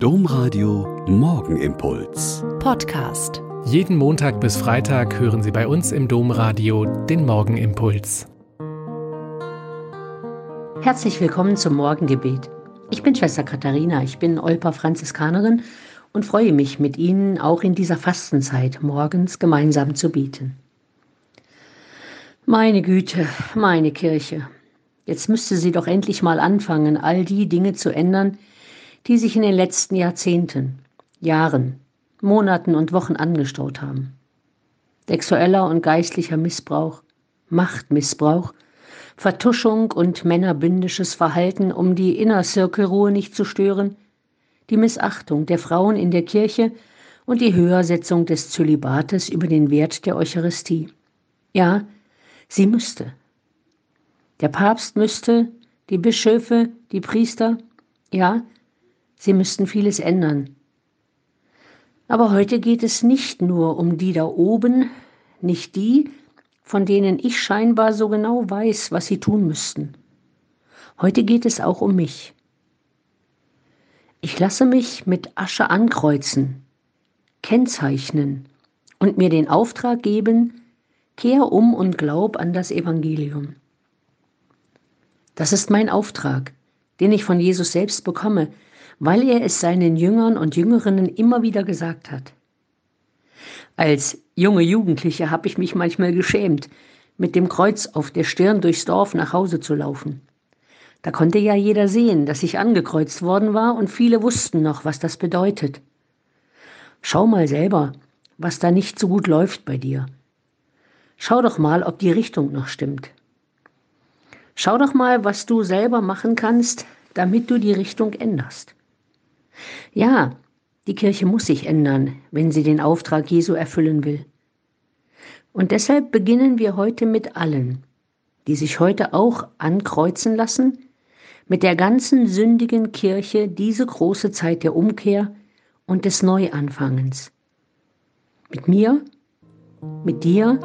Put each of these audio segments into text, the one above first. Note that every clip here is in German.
Domradio Morgenimpuls. Podcast. Jeden Montag bis Freitag hören Sie bei uns im Domradio den Morgenimpuls. Herzlich willkommen zum Morgengebet. Ich bin Schwester Katharina, ich bin Olper Franziskanerin und freue mich, mit Ihnen auch in dieser Fastenzeit morgens gemeinsam zu beten. Meine Güte, meine Kirche. Jetzt müsste sie doch endlich mal anfangen, all die Dinge zu ändern, die sich in den letzten Jahrzehnten, Jahren, Monaten und Wochen angestaut haben. Sexueller und geistlicher Missbrauch, Machtmissbrauch, Vertuschung und männerbündisches Verhalten, um die Innerzirkelruhe nicht zu stören, die Missachtung der Frauen in der Kirche und die Höhersetzung des Zölibates über den Wert der Eucharistie. Ja, sie müsste. Der Papst müsste, die Bischöfe, die Priester, ja, Sie müssten vieles ändern. Aber heute geht es nicht nur um die da oben, nicht die, von denen ich scheinbar so genau weiß, was sie tun müssten. Heute geht es auch um mich. Ich lasse mich mit Asche ankreuzen, kennzeichnen und mir den Auftrag geben, kehr um und glaub an das Evangelium. Das ist mein Auftrag, den ich von Jesus selbst bekomme, weil er es seinen Jüngern und Jüngerinnen immer wieder gesagt hat. Als junge Jugendliche habe ich mich manchmal geschämt, mit dem Kreuz auf der Stirn durchs Dorf nach Hause zu laufen. Da konnte ja jeder sehen, dass ich angekreuzt worden war und viele wussten noch, was das bedeutet. Schau mal selber, was da nicht so gut läuft bei dir. Schau doch mal, ob die Richtung noch stimmt. Schau doch mal, was du selber machen kannst, damit du die Richtung änderst. Ja, die Kirche muss sich ändern, wenn sie den Auftrag Jesu erfüllen will. Und deshalb beginnen wir heute mit allen, die sich heute auch ankreuzen lassen, mit der ganzen sündigen Kirche diese große Zeit der Umkehr und des Neuanfangens. Mit mir, mit dir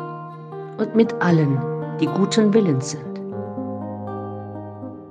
und mit allen, die guten Willens sind.